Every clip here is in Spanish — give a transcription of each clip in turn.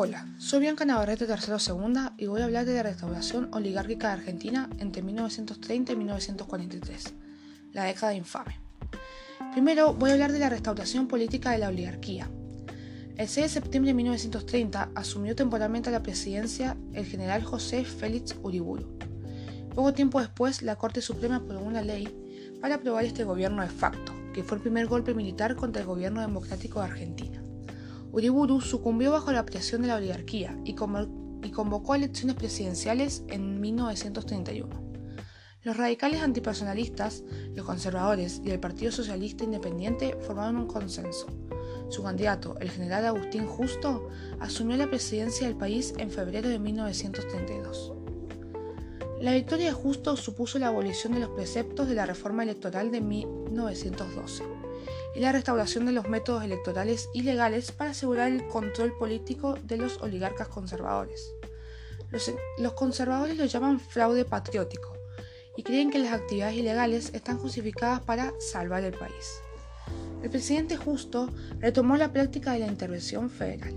Hola, soy Bianca Navarrete Tercero Segunda y voy a hablar de la restauración oligárquica de Argentina entre 1930 y 1943, la década infame. Primero voy a hablar de la restauración política de la oligarquía. El 6 de septiembre de 1930 asumió temporalmente la presidencia el general José Félix Uriburu. Poco tiempo después, la Corte Suprema aprobó una ley para aprobar este gobierno de facto, que fue el primer golpe militar contra el gobierno democrático de Argentina. Uriburu sucumbió bajo la presión de la oligarquía y, convocó elecciones presidenciales en 1931. Los radicales antipersonalistas, los conservadores y el Partido Socialista Independiente formaron un consenso. Su candidato, el general Agustín Justo, asumió la presidencia del país en febrero de 1932. La victoria de Justo supuso la abolición de los preceptos de la reforma electoral de 1912 y la restauración de los métodos electorales ilegales para asegurar el control político de los oligarcas conservadores. Los, conservadores lo llaman fraude patriótico y creen que las actividades ilegales están justificadas para salvar el país. El presidente Justo retomó la práctica de la intervención federal.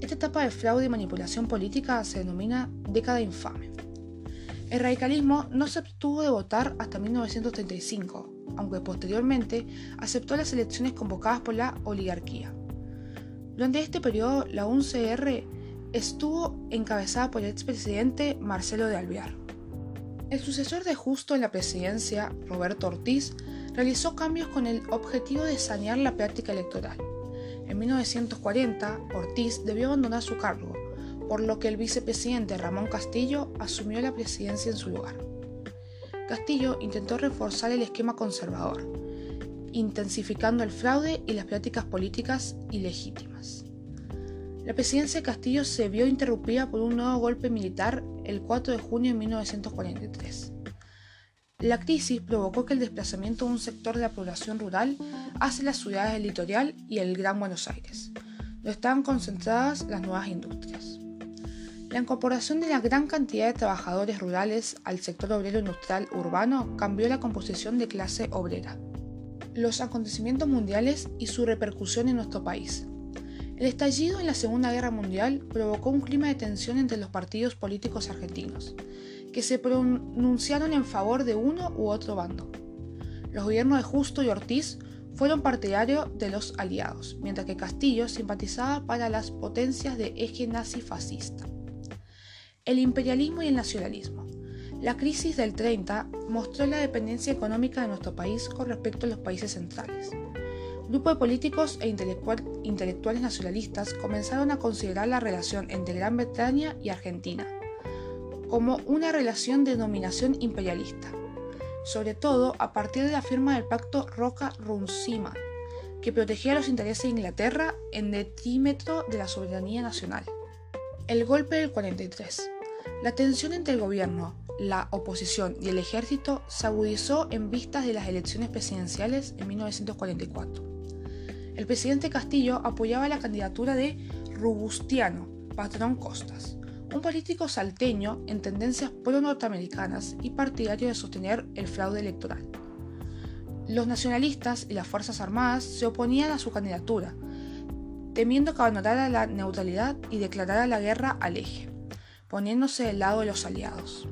Esta etapa de fraude y manipulación política se denomina década infame. El radicalismo no se abstuvo de votar hasta 1935, aunque posteriormente aceptó las elecciones convocadas por la oligarquía. Durante este periodo, la UNCR estuvo encabezada por el expresidente Marcelo de Alvear. El sucesor de Justo en la presidencia, Roberto Ortiz, realizó cambios con el objetivo de sanear la práctica electoral. En 1940, Ortiz debió abandonar su cargo, por lo que el vicepresidente Ramón Castillo asumió la presidencia en su lugar. Castillo intentó reforzar el esquema conservador, intensificando el fraude y las prácticas políticas ilegítimas. La presidencia de Castillo se vio interrumpida por un nuevo golpe militar el 4 de junio de 1943. La crisis provocó que el desplazamiento de un sector de la población rural hacia las ciudades del litoral y el Gran Buenos Aires, donde estaban concentradas las nuevas industrias. La incorporación de la gran cantidad de trabajadores rurales al sector obrero industrial urbano cambió la composición de clase obrera. Los acontecimientos mundiales y su repercusión en nuestro país. El estallido en la Segunda Guerra Mundial provocó un clima de tensión entre los partidos políticos argentinos, que se pronunciaron en favor de uno u otro bando. Los gobiernos de Justo y Ortiz fueron partidarios de los aliados, mientras que Castillo simpatizaba para las potencias de eje nazi-fascista el imperialismo y el nacionalismo. La crisis del 30 mostró la dependencia económica de nuestro país con respecto a los países centrales. Grupos de políticos e intelectuales nacionalistas comenzaron a considerar la relación entre Gran Bretaña y Argentina como una relación de dominación imperialista, sobre todo a partir de la firma del pacto Roca-Runciman, que protegía los intereses de Inglaterra en detrimento de la soberanía nacional. El golpe del 43. La tensión entre el gobierno, la oposición y el ejército se agudizó en vistas de las elecciones presidenciales en 1944. El presidente Castillo apoyaba la candidatura de Rubustiano Patrón Costas, un político salteño en tendencias pro-norteamericanas y partidario de sostener el fraude electoral. Los nacionalistas y las Fuerzas Armadas se oponían a su candidatura, temiendo que abandonara la neutralidad y declarara la guerra al eje poniéndose del lado de los aliados.